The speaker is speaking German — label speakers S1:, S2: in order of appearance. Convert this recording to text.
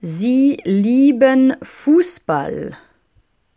S1: Sie lieben Fußball.